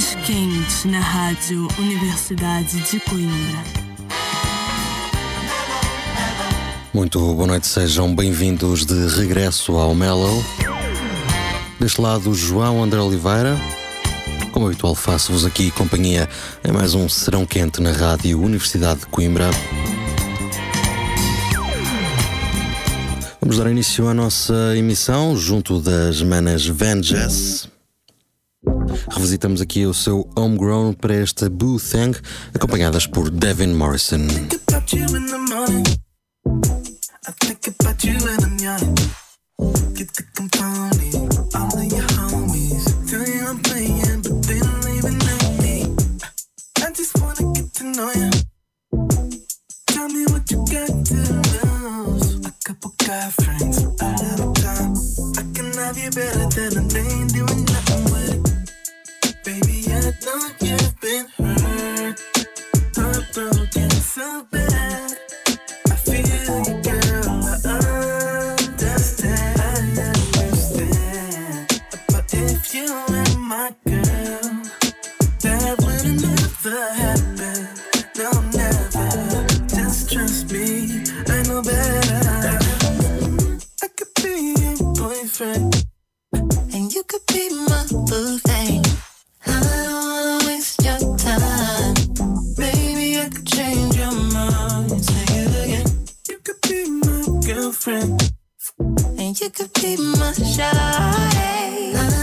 mais quente na Rádio Universidade de Coimbra. Muito boa noite, sejam bem-vindos de regresso ao Mellow. Deste lado, João André Oliveira. Como habitual, faço-vos aqui companhia em mais um Serão Quente na Rádio Universidade de Coimbra. Vamos dar início à nossa emissão junto das manas Jazz. Revisitamos aqui o seu Homegrown para esta Boo Thang, acompanhadas por Devin Morrison. I think about you in the morning. I think about you when I'm young. My shawty.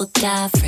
Lose. A couple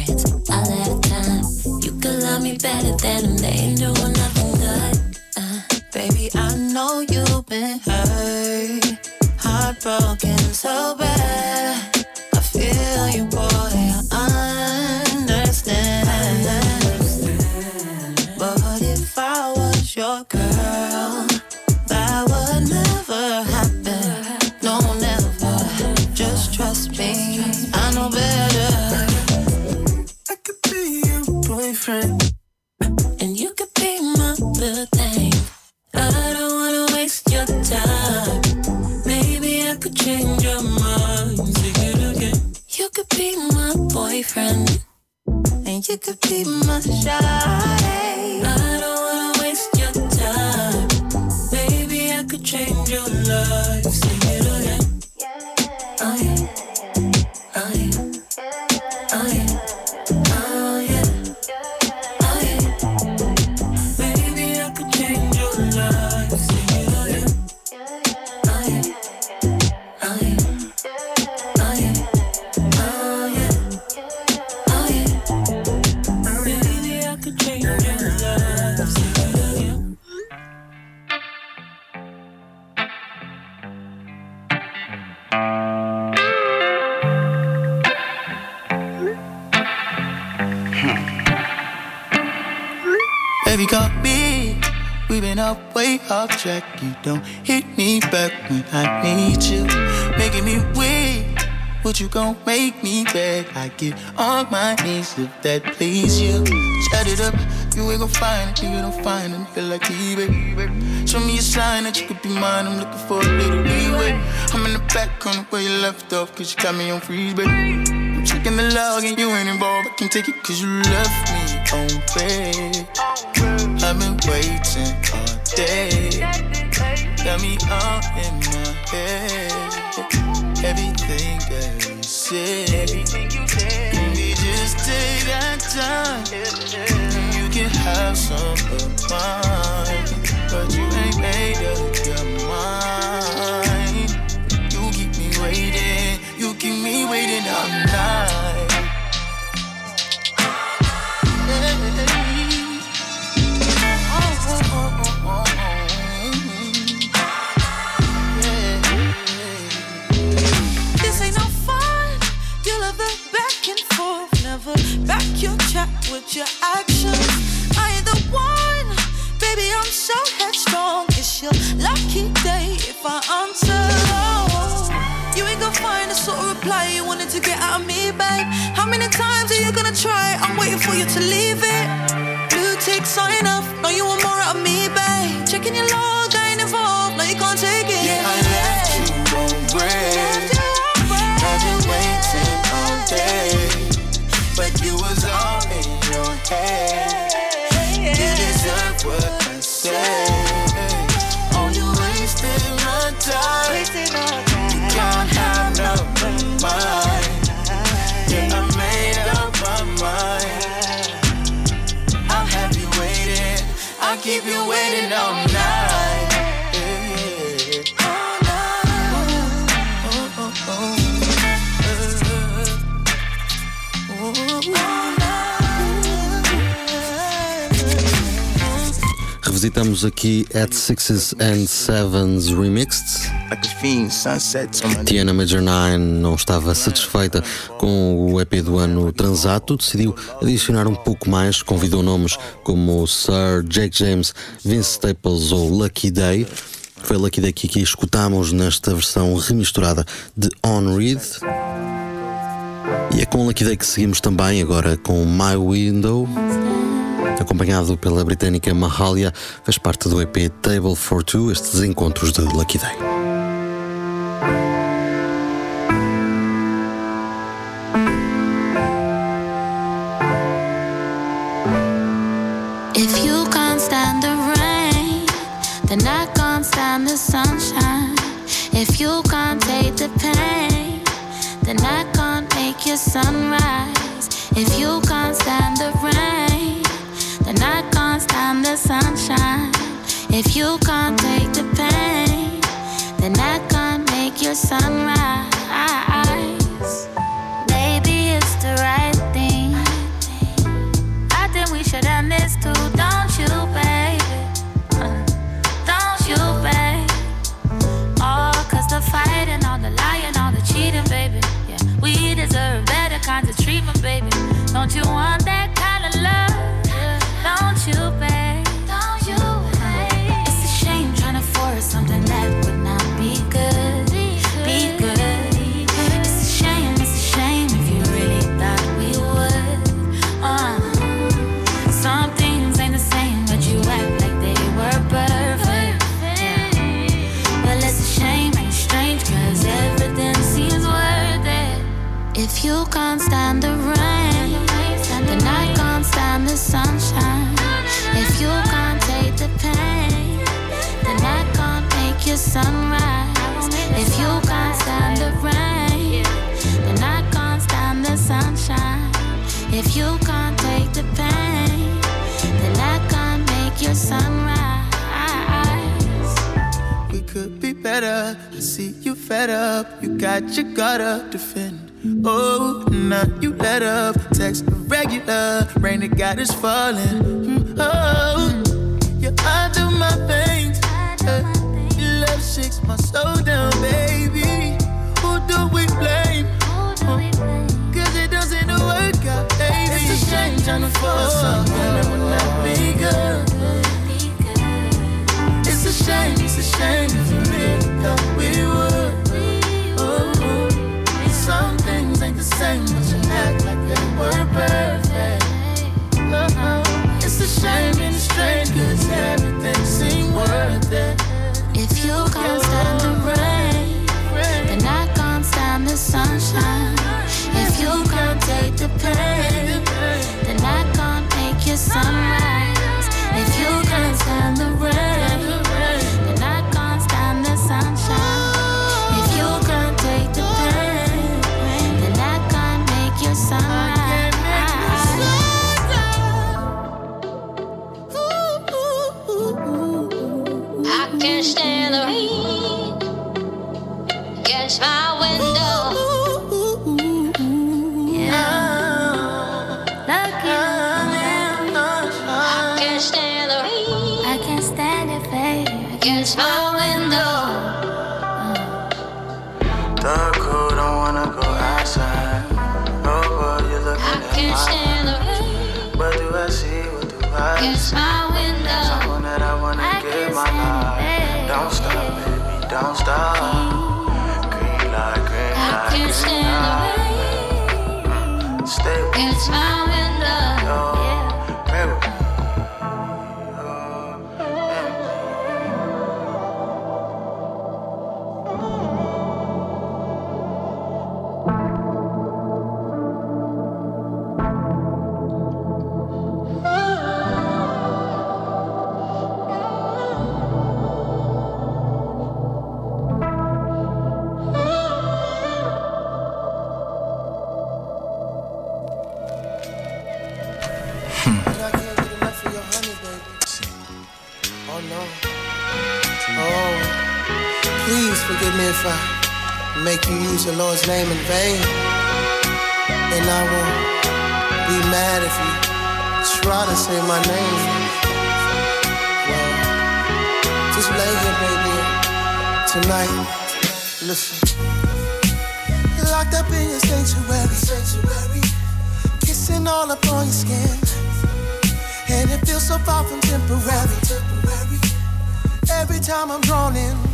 Baby, got me. We've been up way off track. You don't hit you gon' make me beg? I get on my knees if that please you. Shut it up, you ain't gon' find it. You don't find it. Feel like me, baby. Show me a sign that you could be mine. I'm looking for a little leeway. I'm in the back on way you left off, cause you got me on freeze, baby. I'm checking the log and you ain't involved. I can't take it cause you left me on red. I've been waiting all day. Got me all in my head. Everything that you said. Maybe just take that time. You can have some of mine. But you with your actions. I ain't the one, baby, I'm so headstrong. It's your lucky day if I answer. Oh, you ain't gonna find the sort of reply you wanted to get out of me, babe. How many times are you gonna try? I'm waiting for you to leave it. Blue tick sign off, know you want more out of me, babe. Checking your love. revisitamos aqui At Sixes and Sevens Remixed. Tiana Major 9 não estava satisfeita com o EP do ano Transato, decidiu adicionar um pouco mais, convidou nomes como Sir Jake James, Vince Staples ou Lucky Day. Foi Lucky Day que aqui escutámos nesta versão remisturada de On Read. E é com Lucky Day que seguimos também agora com My Window acompanhado pela britânica Mahalia, faz parte do EP Table for Two, estes encontros de Lucky Day. If you can't take the pain, then I can't make your sunrise. If you can't stand the rain. if you come shining for me. against my window. Dark cold, don't wanna go outside. Oh boy, you're looking I can't stand the rain. What do I see? What do I against my window. Someone that I wanna I give my life. Don't stop, baby, don't stop. Green light, green I light, green light. Stay. It's my window. Yo. Forgive me if I make you use the Lord's name in vain. And I won't be mad if you try to say my name. Well, just lay here, baby. Tonight, listen. Locked up in your sanctuary. Sanctuary. Kissing all up on your skin. And it feels so far from temporary. Every time I'm drawn in,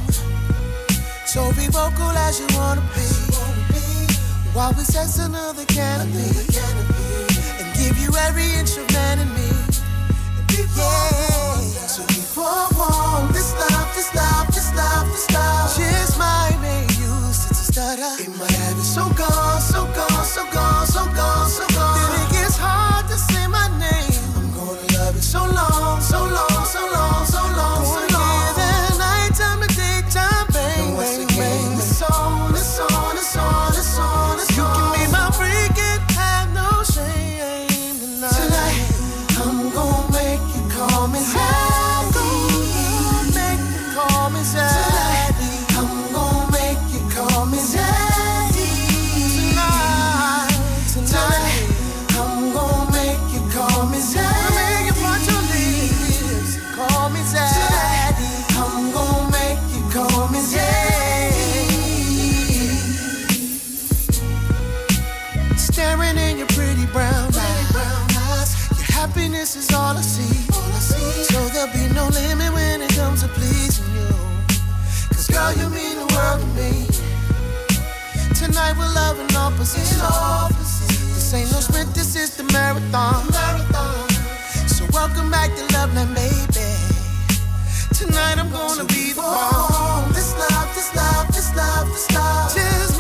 so be vocal as you wanna be. While we sex another canopy, and give you every inch of man in me. Yeah. So we warm, this love, this love, this love, this love. Just might make you sit to stutter. It might have you so gone, so Staring in your pretty brown eyes. Your happiness is all I see. So there'll be no limit when it comes to pleasing you. Cause girl, you mean the world to me. Tonight we're loving opposites. This ain't no sprint, this is the marathon. So welcome back to love, Loveland, baby. Tonight I'm gonna be the one. This love, this love, this love, this love. Just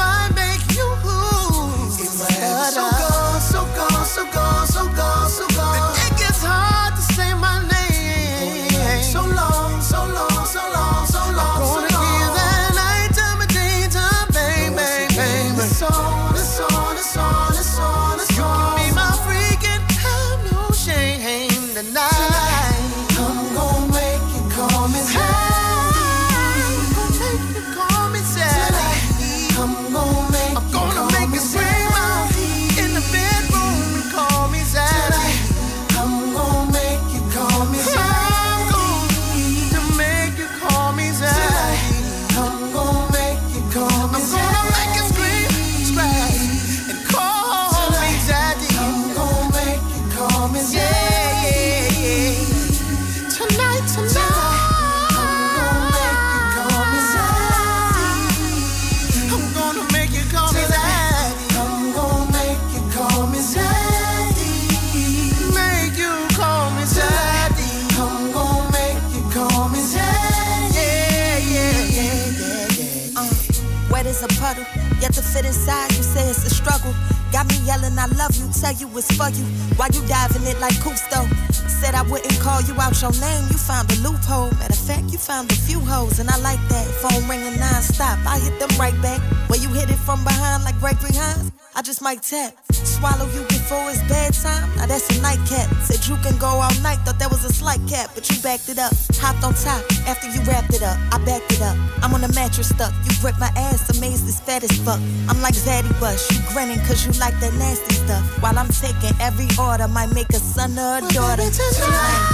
yelling, I love you, tell you it's for you. Why you diving it like Cousteau? Said I wouldn't call you out your name, you found a loophole. Matter of fact, you found a few holes, and I like that. Phone ringing non-stop, I hit them right back. When you hit it from behind like Gregory Hines, I just might tap. Swallow you before it's bedtime, now that's a nightcap. Said you can go all night, thought that was a slight cap, but you backed it up. Hopped on top after you wrapped it up, I backed it up. I'm on the mattress stuck, you grip my ass, amazed it's fat as fuck. I'm like Zaddy Bush, you grinning cause you like that nasty stuff. While I'm taking every order, might make a son or a daughter. Tonight,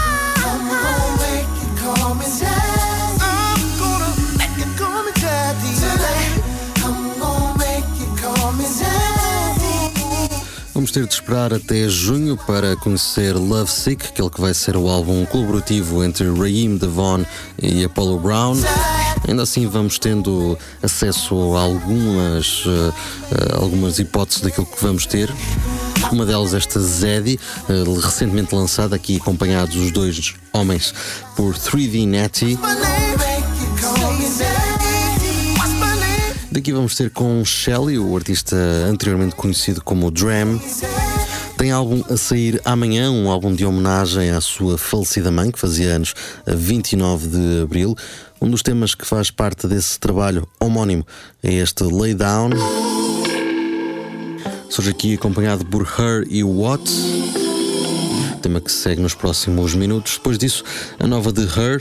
I'm gonna make you call me. Vamos ter de esperar até junho para conhecer Love Sick, aquele que vai ser o álbum colaborativo entre Raheem Devon e Apollo Brown. Ainda assim, vamos tendo acesso a algumas, uh, algumas hipóteses daquilo que vamos ter. Uma delas, esta Zeddy, uh, recentemente lançada, aqui acompanhados os dois homens por 3D Natty. Daqui vamos ter com Shelly, o artista anteriormente conhecido como Dram. Tem álbum a sair amanhã, um álbum de homenagem à sua falecida mãe, que fazia anos a 29 de abril. Um dos temas que faz parte desse trabalho homónimo é este Lay Down. Surge aqui acompanhado por Her e What. Tema que segue nos próximos minutos. Depois disso, a nova de Her,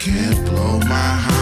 can't blow my heart.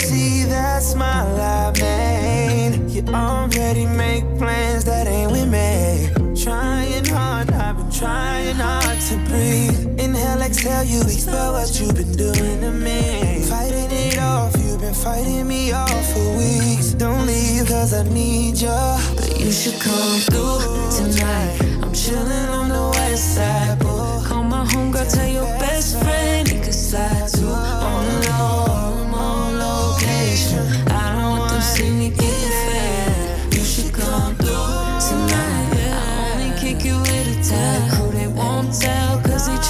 See that smile I made. You already make plans that ain't with me. Trying hard, I've been trying hard to breathe. Inhale, exhale, you expel what you've been doing to me. Fighting it off, you've been fighting me off for weeks. Don't leave, cause I need ya. But you should come through tonight. I'm chilling on the west side, boo. Call my homegirl, tell your best friend he could slide too.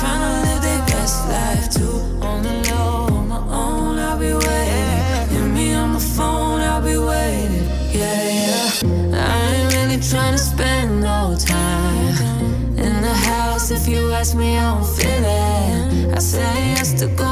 Tryna live their best life too. On the low, on my own, I'll be waiting. Hit me on my phone, I'll be waiting. Yeah, yeah. I ain't really tryna spend no time in the house. If you ask me, I don't feel it. I say yes to going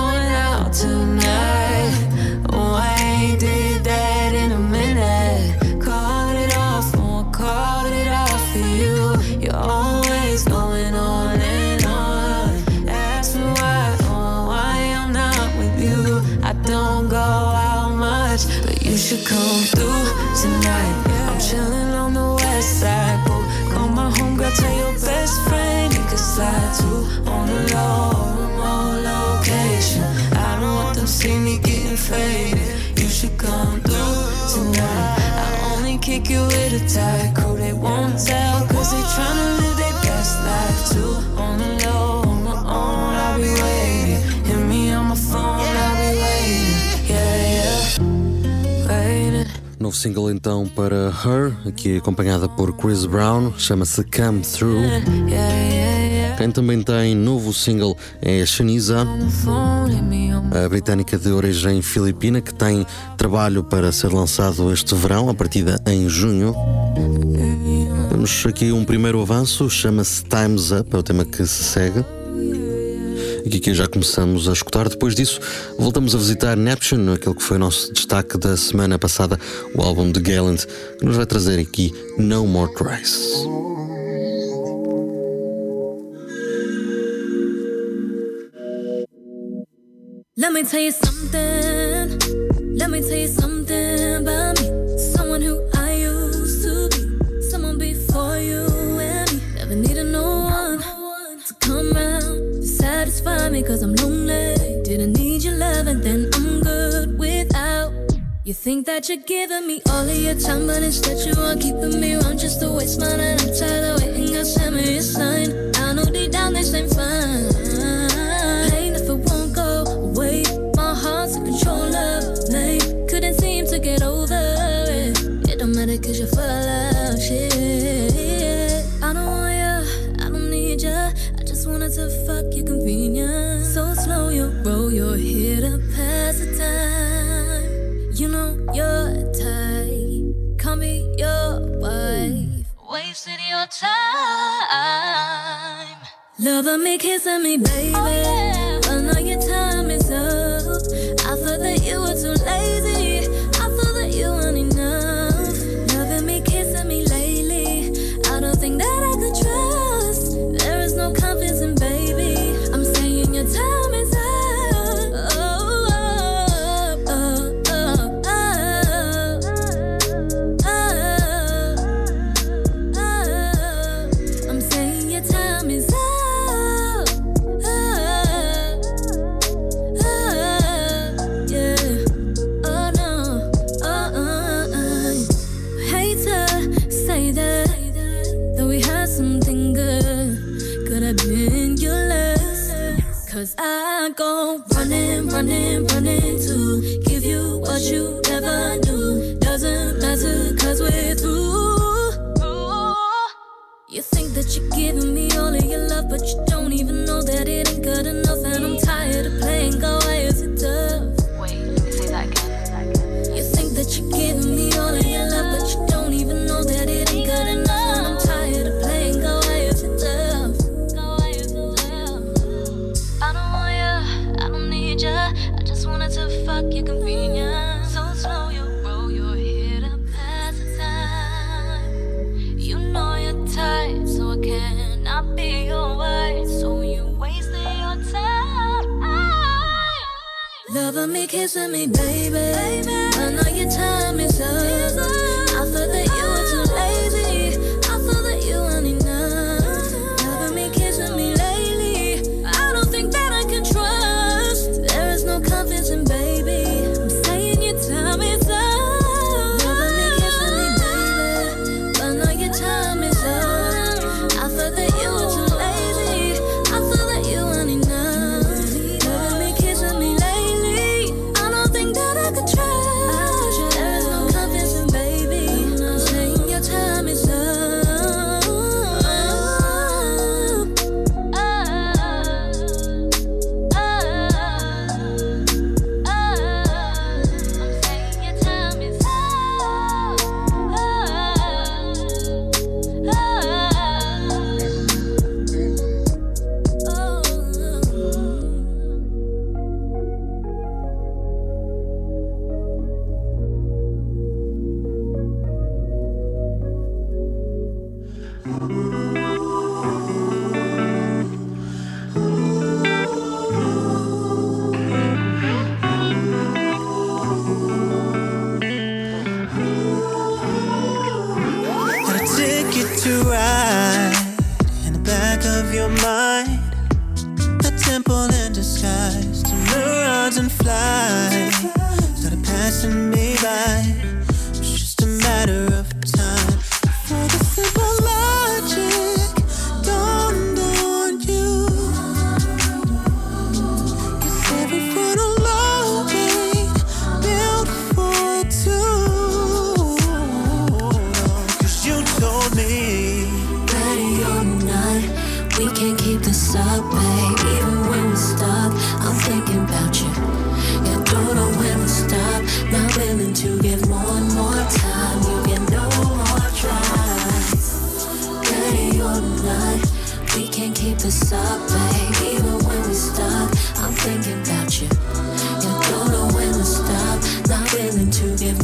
tonight. I'm chilling on the west side, boo. Call my homegirl, tell your best friend you could slide too on the low, remote location. I don't want them see me getting faded. You should come through tonight. I only kick you with a tight Novo single então para Her, aqui acompanhada por Chris Brown, chama-se Come Through. Quem também tem novo single é Shaniza, a britânica de origem filipina, que tem trabalho para ser lançado este verão, a partida em junho. Temos aqui um primeiro avanço, chama-se Time's Up, é o tema que se segue. E que já começamos a escutar. Depois disso, voltamos a visitar Neptune, aquele que foi o nosso destaque da semana passada, o álbum de Gallant, que nos vai trazer aqui No More Cries. Let me tell you something. Let me tell you something about me cause I'm lonely. Didn't need your love and then I'm good without. You think that you're giving me all of your time, but instead you are keeping me around just to waste mine. And I'm tired of waiting. God send me a sign. I know deep down this ain't fine. Know you're. Call me your wife. Wasting your time. Loving me, kissing me, baby. Oh, but now your time is up. I thought that you were too lazy.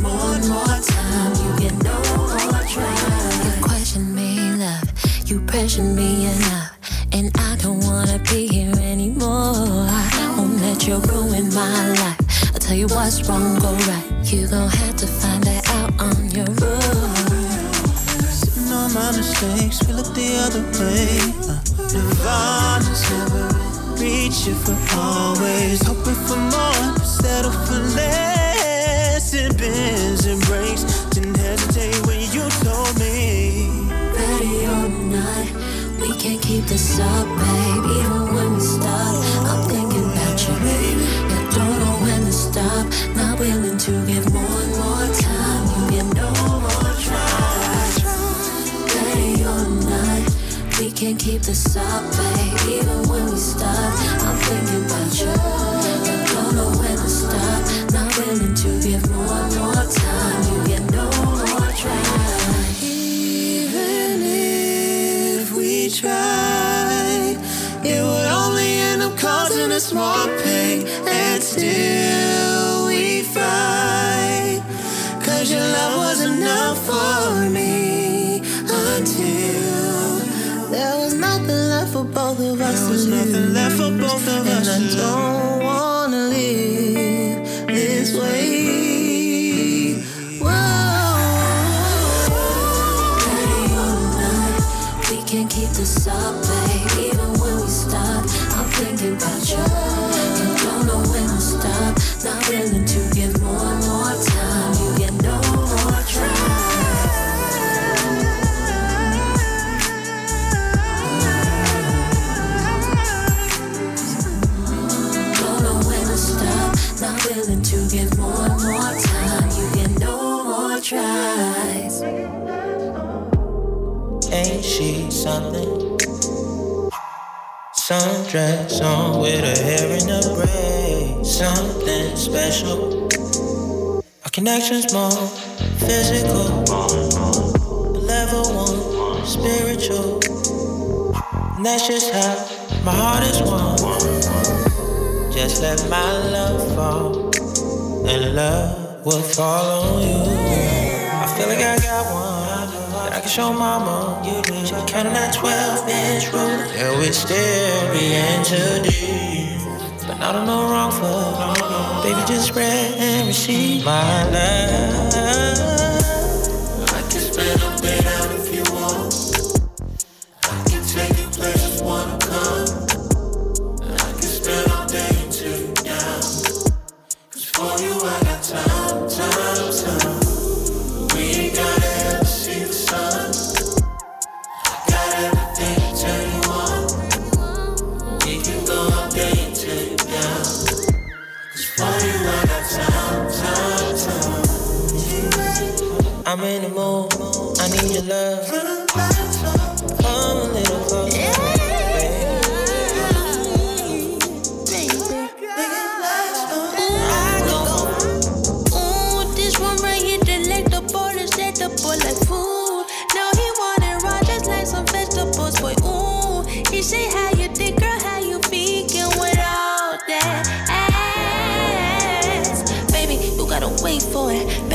More time, you get no more. You question me, love, you pressure me enough. And I don't wanna be here anymore. I won't let you ruin my life. I'll tell you what's wrong, go right. You gon' have to find that out on your own. Sitting on my mistakes, we look the other way. Uh, Nirvana's never reach always. Hope to stop, babe. Even when we stop, I'm thinking about you. Don't know when to stop. Not willing to give more, more time. You get no more try. Even if we try, it would only end up causing us more pain and still. us. There was nothing left for both of us. And I don't something? Sundress on with her hair in a braid. Something special. Our connection's more physical. Level one, spiritual. And that's just how my heart is one. Just let my love fall. And love will fall on you. I feel like I got one I can show mama. She be counting that 12 inch ruler. Yeah, we still be into deep. But not on no wrong foot. Baby, just spread and receive my love.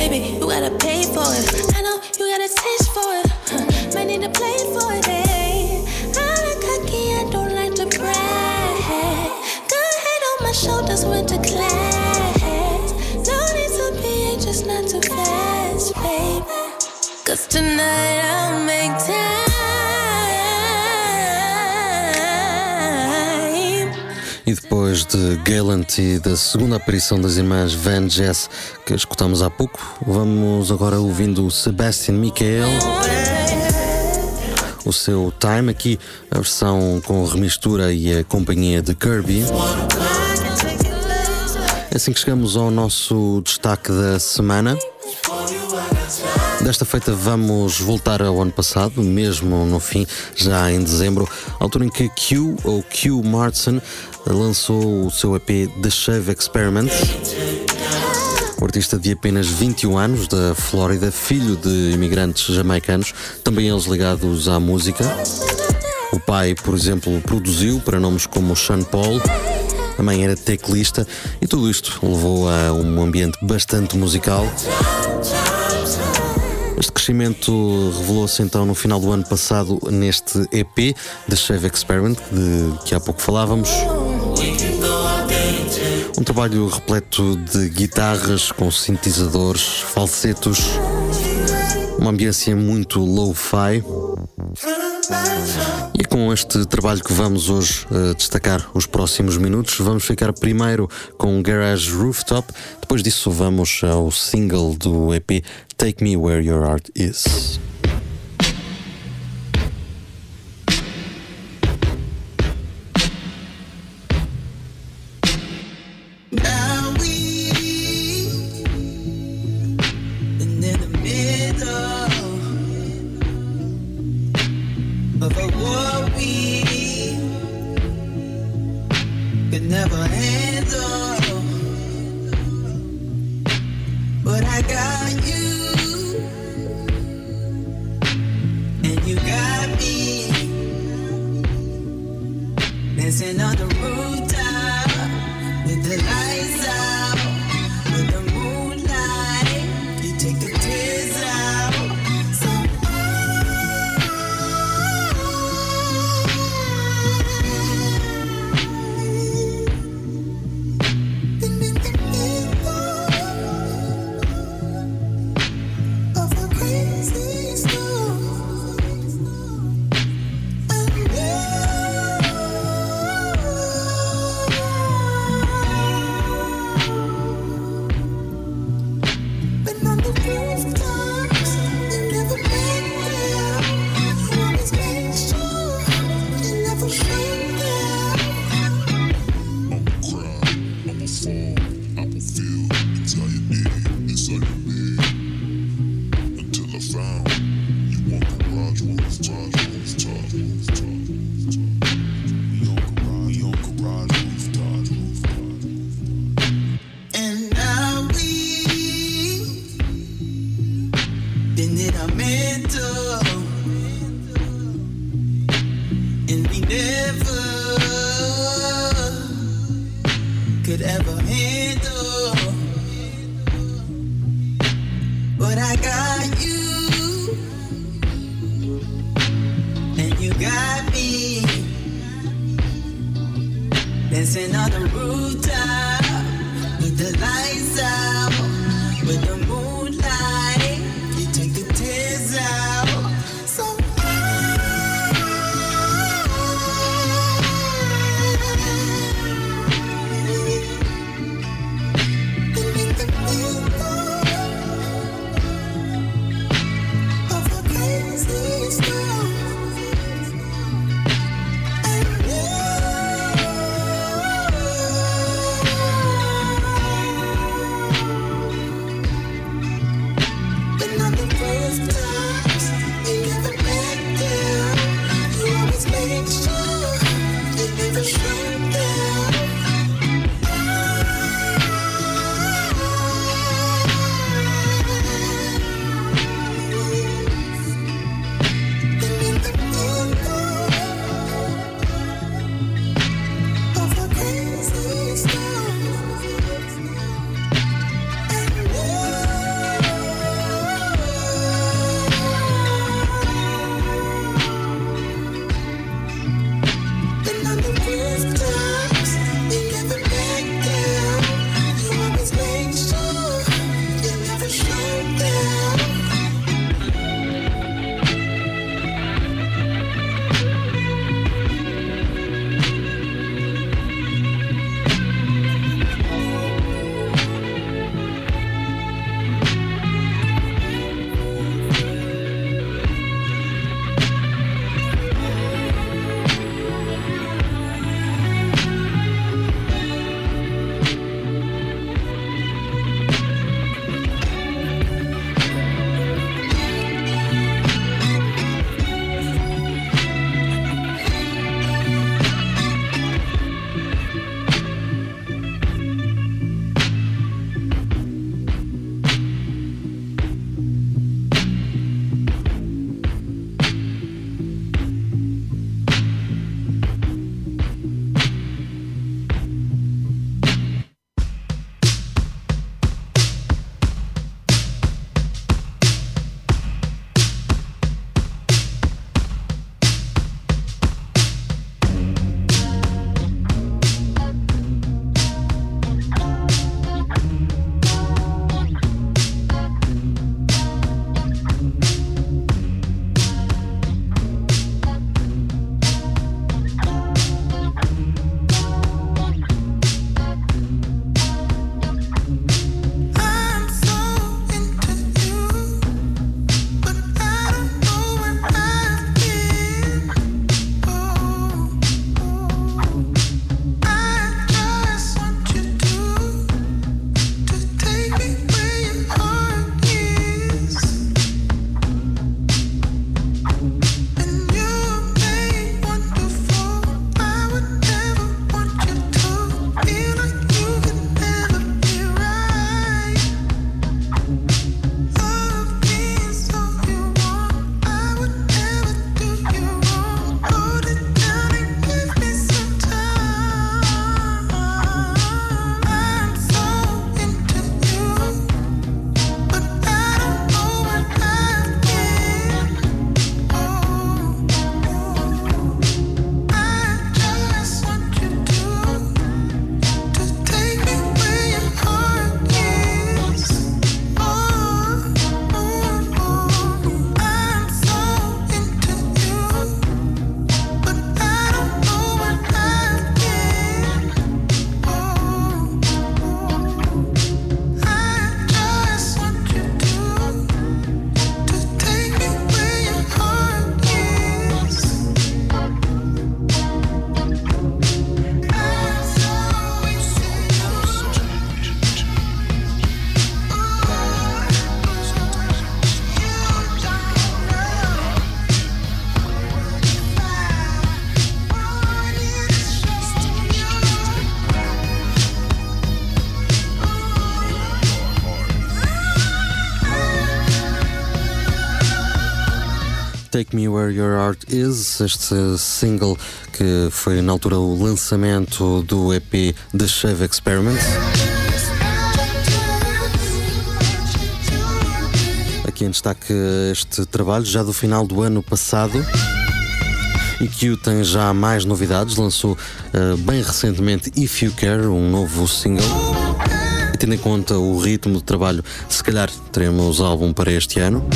Baby, you gotta pay for it. I know you got a taste for it. Huh, might need to play for it. Hey. I'm a cocky, I don't like to brag. Good head on my shoulders, went to class. No need to be anxious, not too fast, baby. Cause tonight I'll make time. E depois de Gallant e da segunda aparição das irmãs Van Jess que escutamos há pouco, vamos agora ouvindo Sebastian Michael. O seu Time, aqui a versão com remistura e a companhia de Kirby. É assim que chegamos ao nosso destaque da semana. Desta feita vamos voltar ao ano passado, mesmo no fim, já em dezembro, altura em que Q ou Q Martin lançou o seu EP The Shave Experiment. O artista de apenas 21 anos, da Flórida, filho de imigrantes jamaicanos, também eles ligados à música. O pai, por exemplo, produziu para nomes como Sean Paul, a mãe era teclista e tudo isto levou a um ambiente bastante musical. Este crescimento revelou-se então no final do ano passado neste EP The Shave Experiment, de que há pouco falávamos. Um trabalho repleto de guitarras com sintetizadores, falsetos, uma ambiência muito low-fi. E é com este trabalho que vamos hoje uh, destacar os próximos minutos. Vamos ficar primeiro com Garage Rooftop, depois disso vamos ao single do EP Take Me Where Your Heart Is. Mental. And we never could ever handle. But I got you, and you got me. Dancing on the rooftop with the lights out, Take Me Where Your Heart Is, este single que foi na altura o lançamento do EP The Shave Experiment. Aqui em destaque este trabalho já do final do ano passado. E que tem já mais novidades, lançou uh, bem recentemente If You Care, um novo single. Tendo em conta o ritmo de trabalho, se calhar teremos álbum para este ano.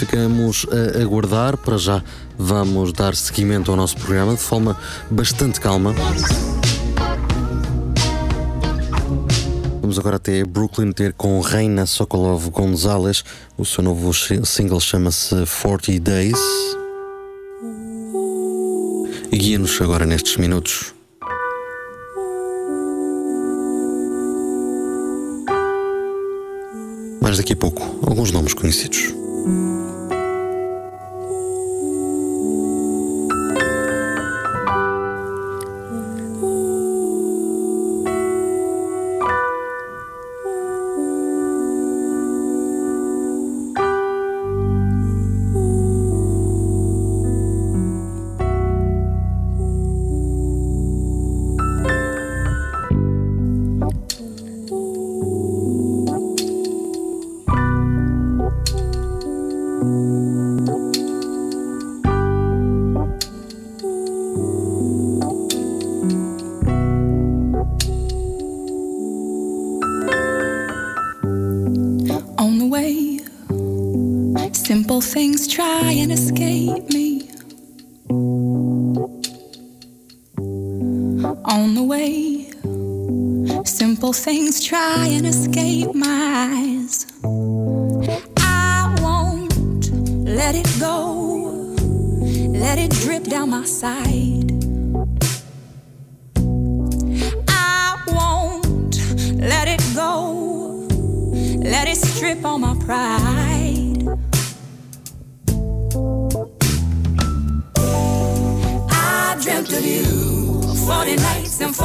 Ficamos a aguardar, para já vamos dar seguimento ao nosso programa de forma bastante calma. Vamos agora até Brooklyn ter com Reina Sokolov Gonzalez. O seu novo single chama-se 40 Days. E guia-nos agora nestes minutos. Mais daqui a pouco, alguns nomes conhecidos.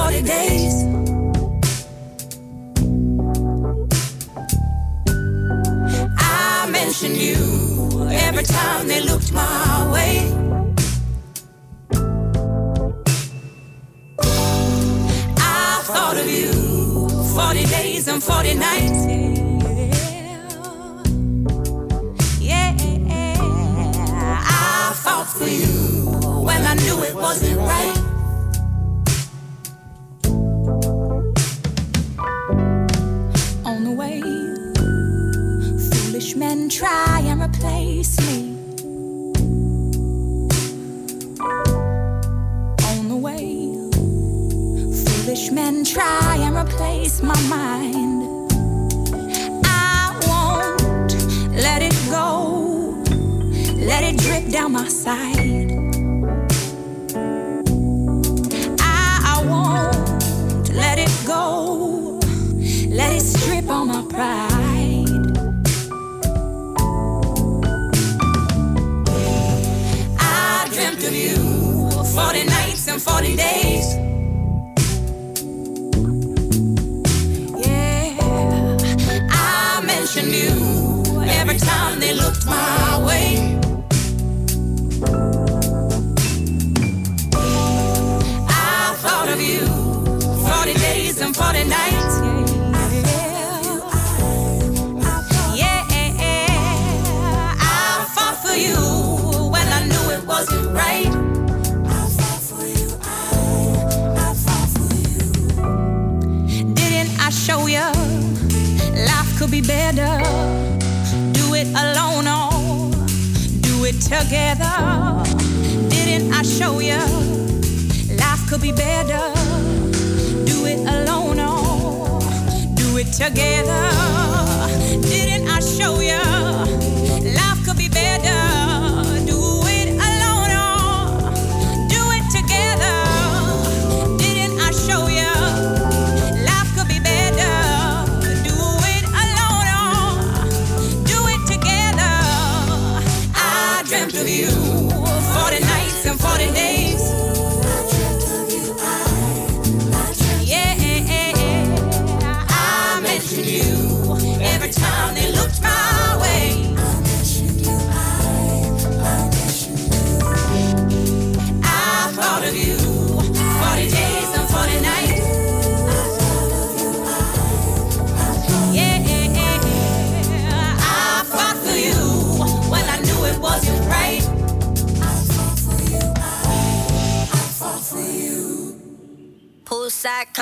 party days. I mentioned you every time they looked my way. I thought of you 40 days and 40 nights. for you when I knew it wasn't right. can try and replace me. On the way, foolish men try and replace my mind. I won't let it go, let it drip down my side. I won't let it go, let it strip on my pride. 140 days. Yeah, I mentioned you every time they looked my way. together. Do it alone or do it together. Didn't I show you life could be better? Do it alone or do it together. Didn't I show you?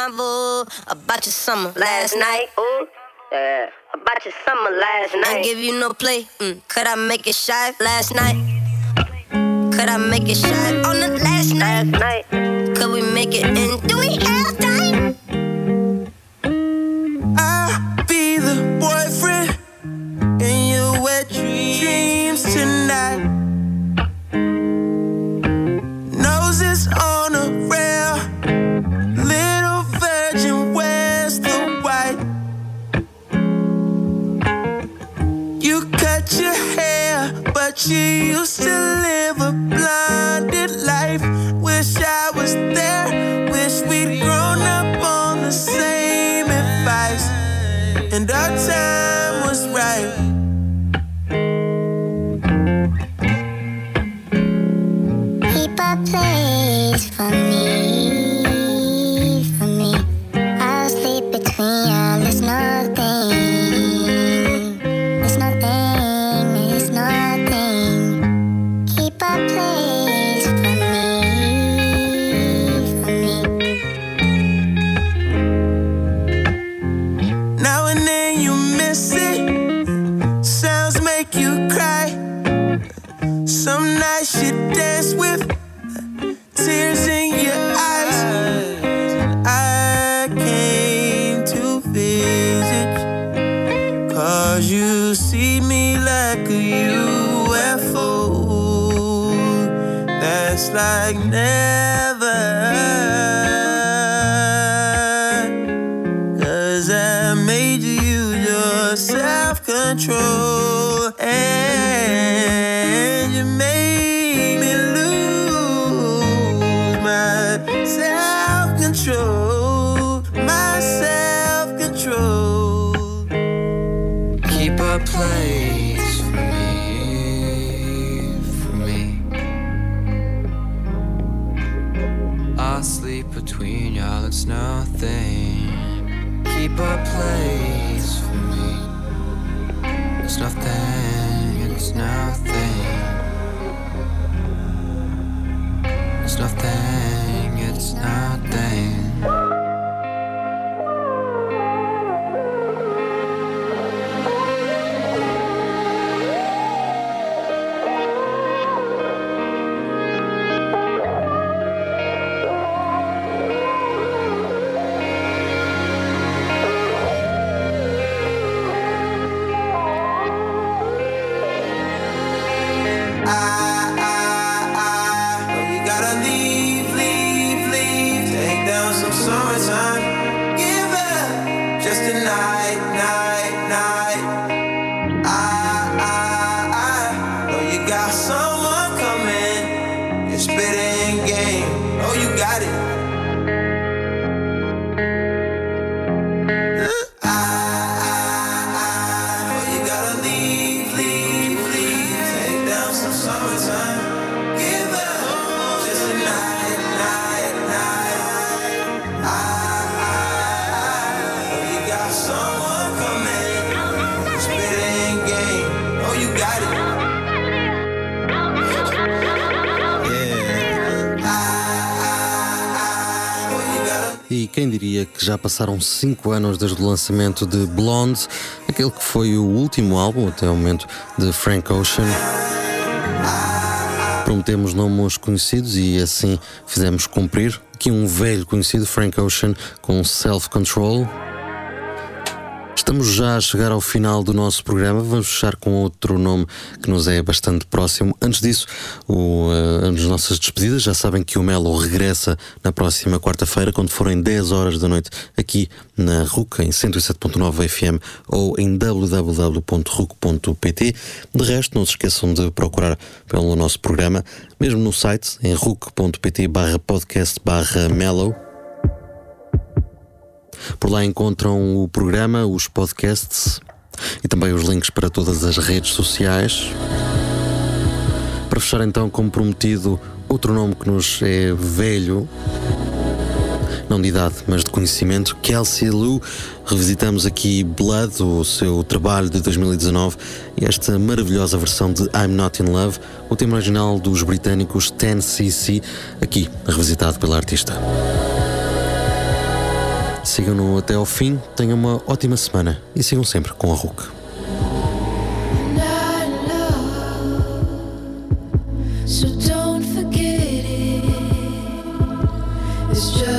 About your summer last night. Ooh, yeah. About your summer last night. I give you no play. Mm. Could I make it shy last night? Could I make it shy on the last night? Last night. Could we make it in? Do we you used to que já passaram 5 anos desde o lançamento de Blonde, aquele que foi o último álbum até o momento de Frank Ocean. Prometemos nomes conhecidos e assim fizemos cumprir. Aqui um velho conhecido, Frank Ocean, com Self Control. Estamos já a chegar ao final do nosso programa. Vamos fechar com outro nome que nos é bastante próximo. Antes disso, o, uh, as nossas despedidas. Já sabem que o Melo regressa na próxima quarta-feira, quando forem 10 horas da noite, aqui na RUC, em 107.9 FM ou em www.ruc.pt. De resto, não se esqueçam de procurar pelo nosso programa, mesmo no site, em ruc.pt Por lá encontram o programa, os podcasts e também os links para todas as redes sociais. Para fechar, então, como prometido, outro nome que nos é velho, não de idade, mas de conhecimento, Kelsey Lou. Revisitamos aqui Blood, o seu trabalho de 2019, e esta maravilhosa versão de I'm Not in Love, o tema original dos britânicos 10cc, aqui revisitado pela artista. Sigam-no até ao fim, tenham uma ótima semana e sigam sempre com a RUC. So don't forget it. It's just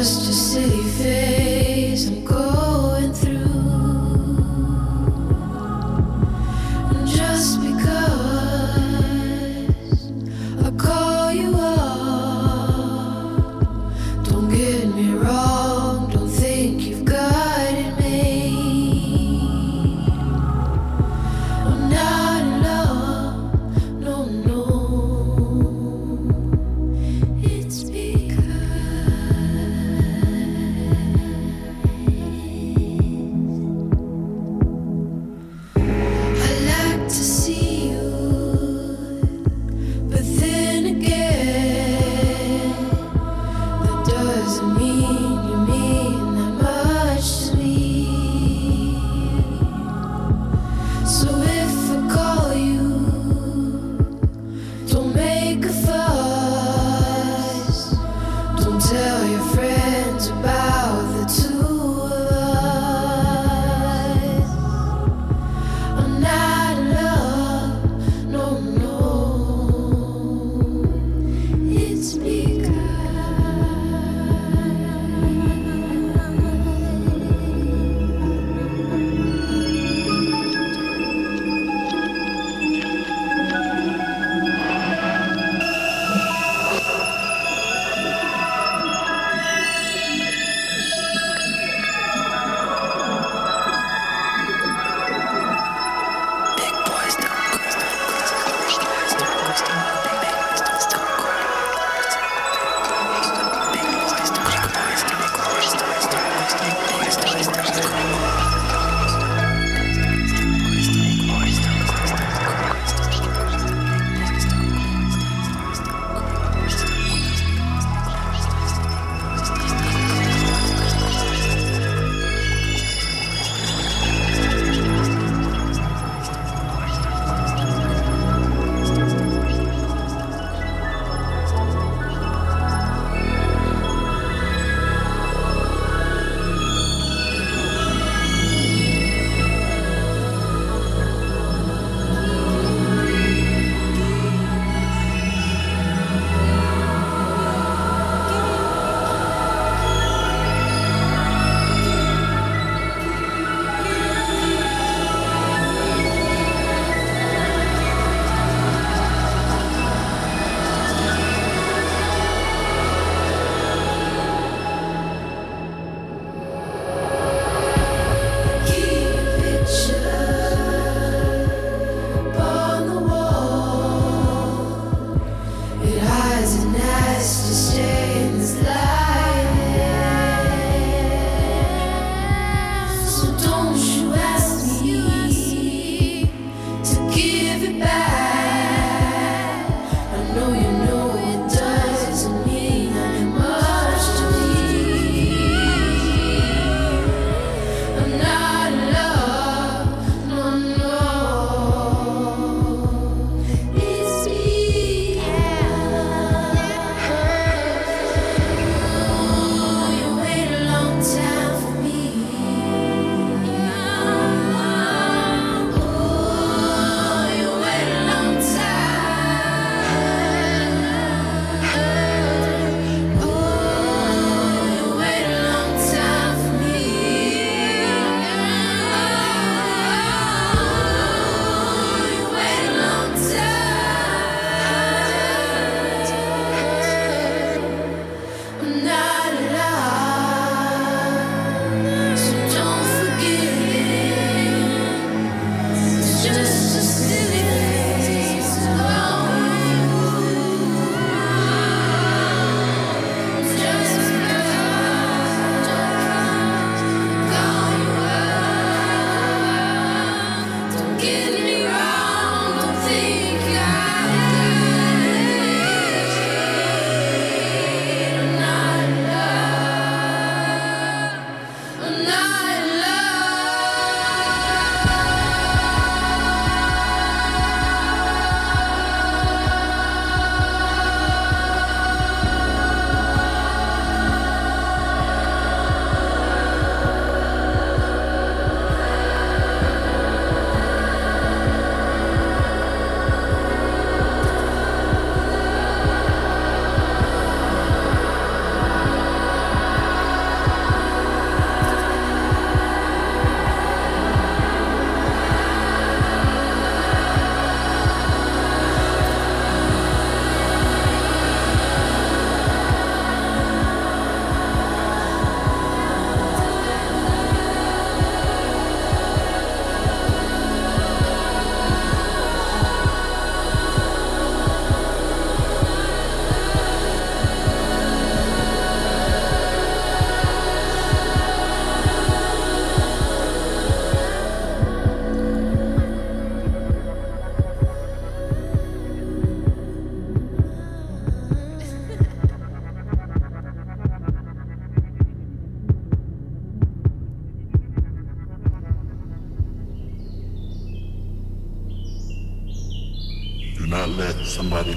somebody